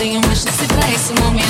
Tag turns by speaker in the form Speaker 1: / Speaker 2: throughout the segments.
Speaker 1: dei uma chance pra esse momento.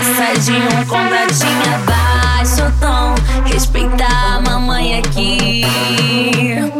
Speaker 1: Passa de um compradinha, baixa tom. Respeita a
Speaker 2: mamãe aqui.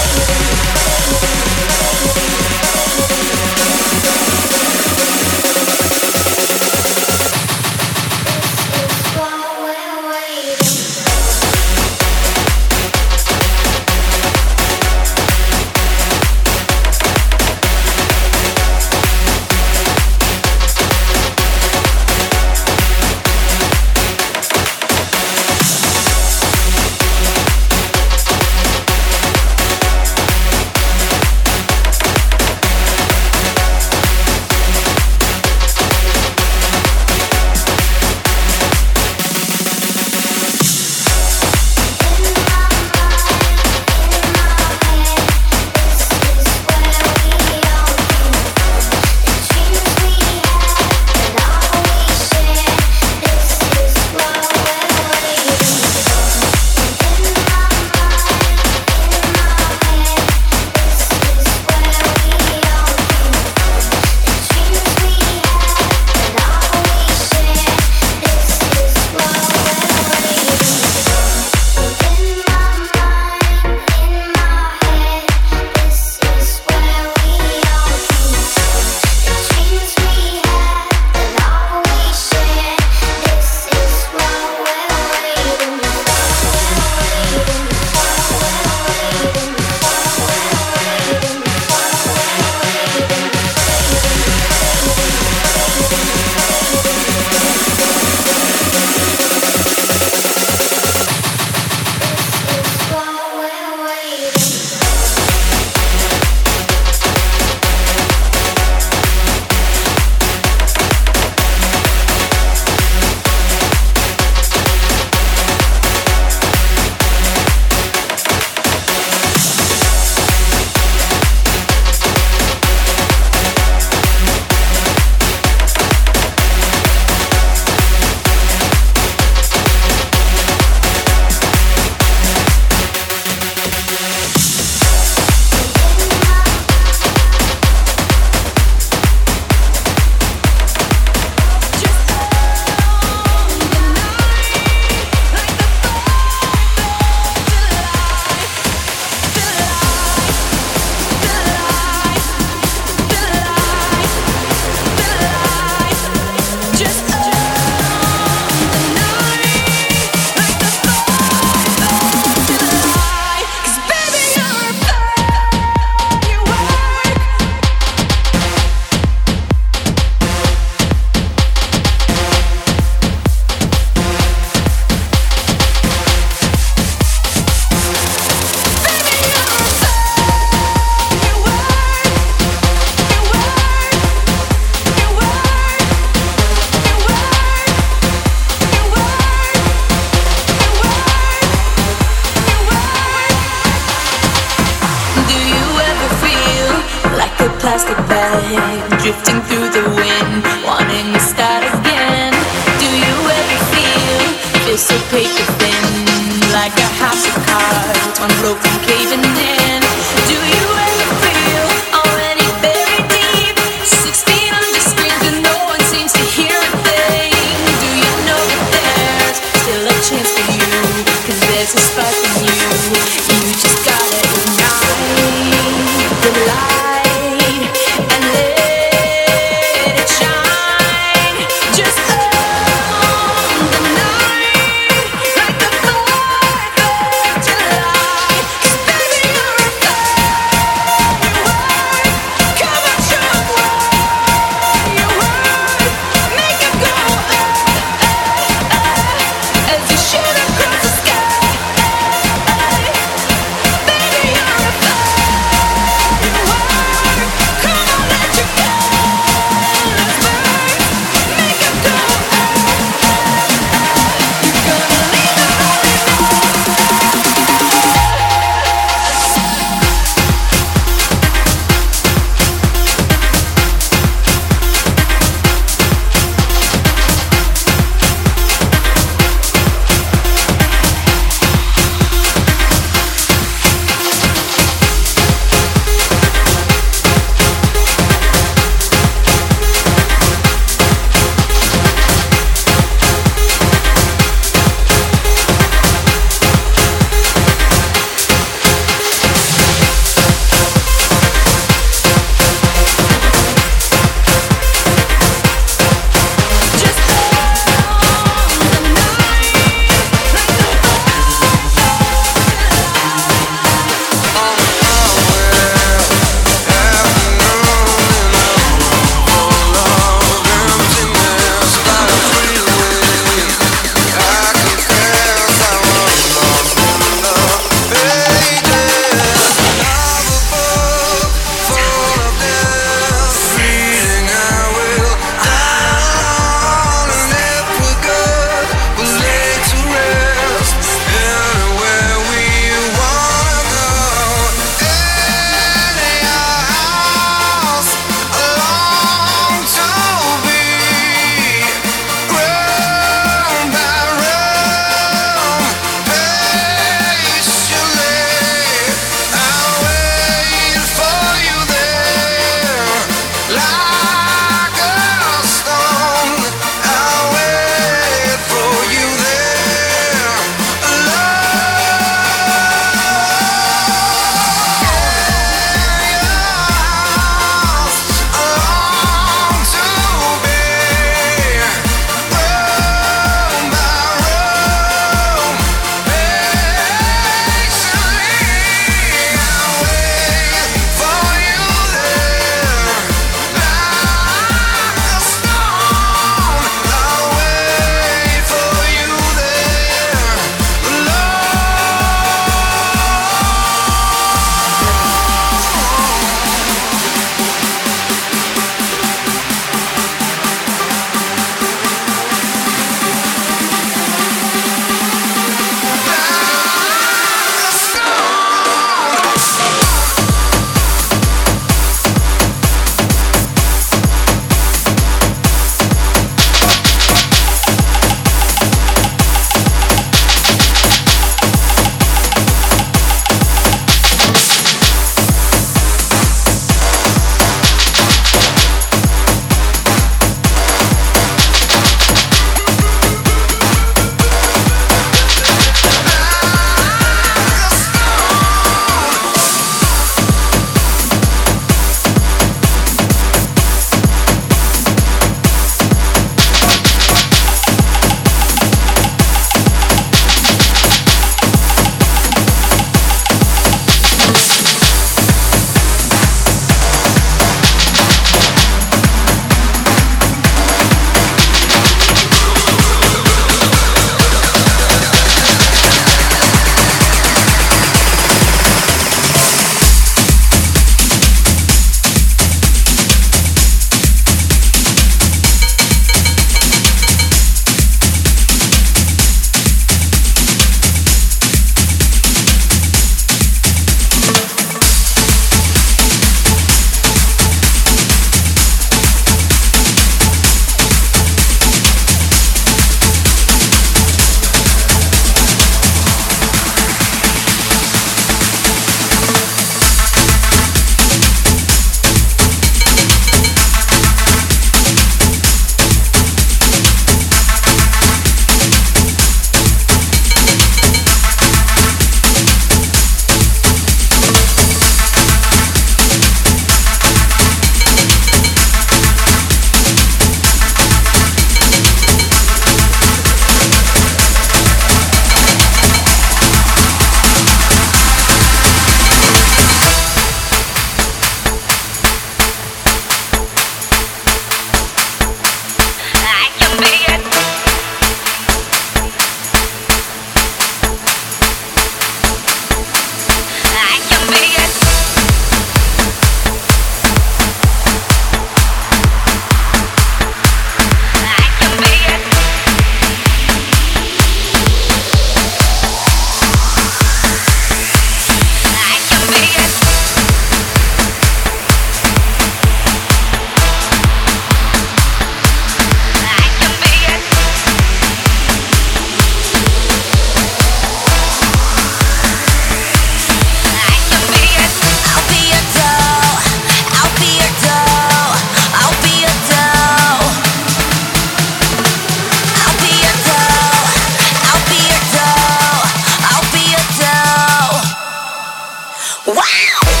Speaker 2: Wow!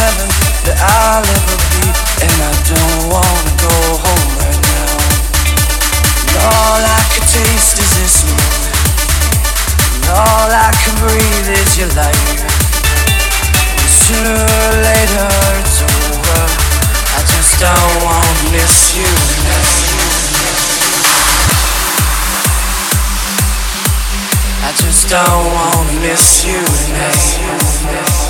Speaker 2: Heaven that I'll ever be. And I don't wanna go home right now. And all I can taste is this moment. And all I can breathe is your light. And sooner or later it's over. I just don't wanna miss you. I just don't wanna miss you. tonight.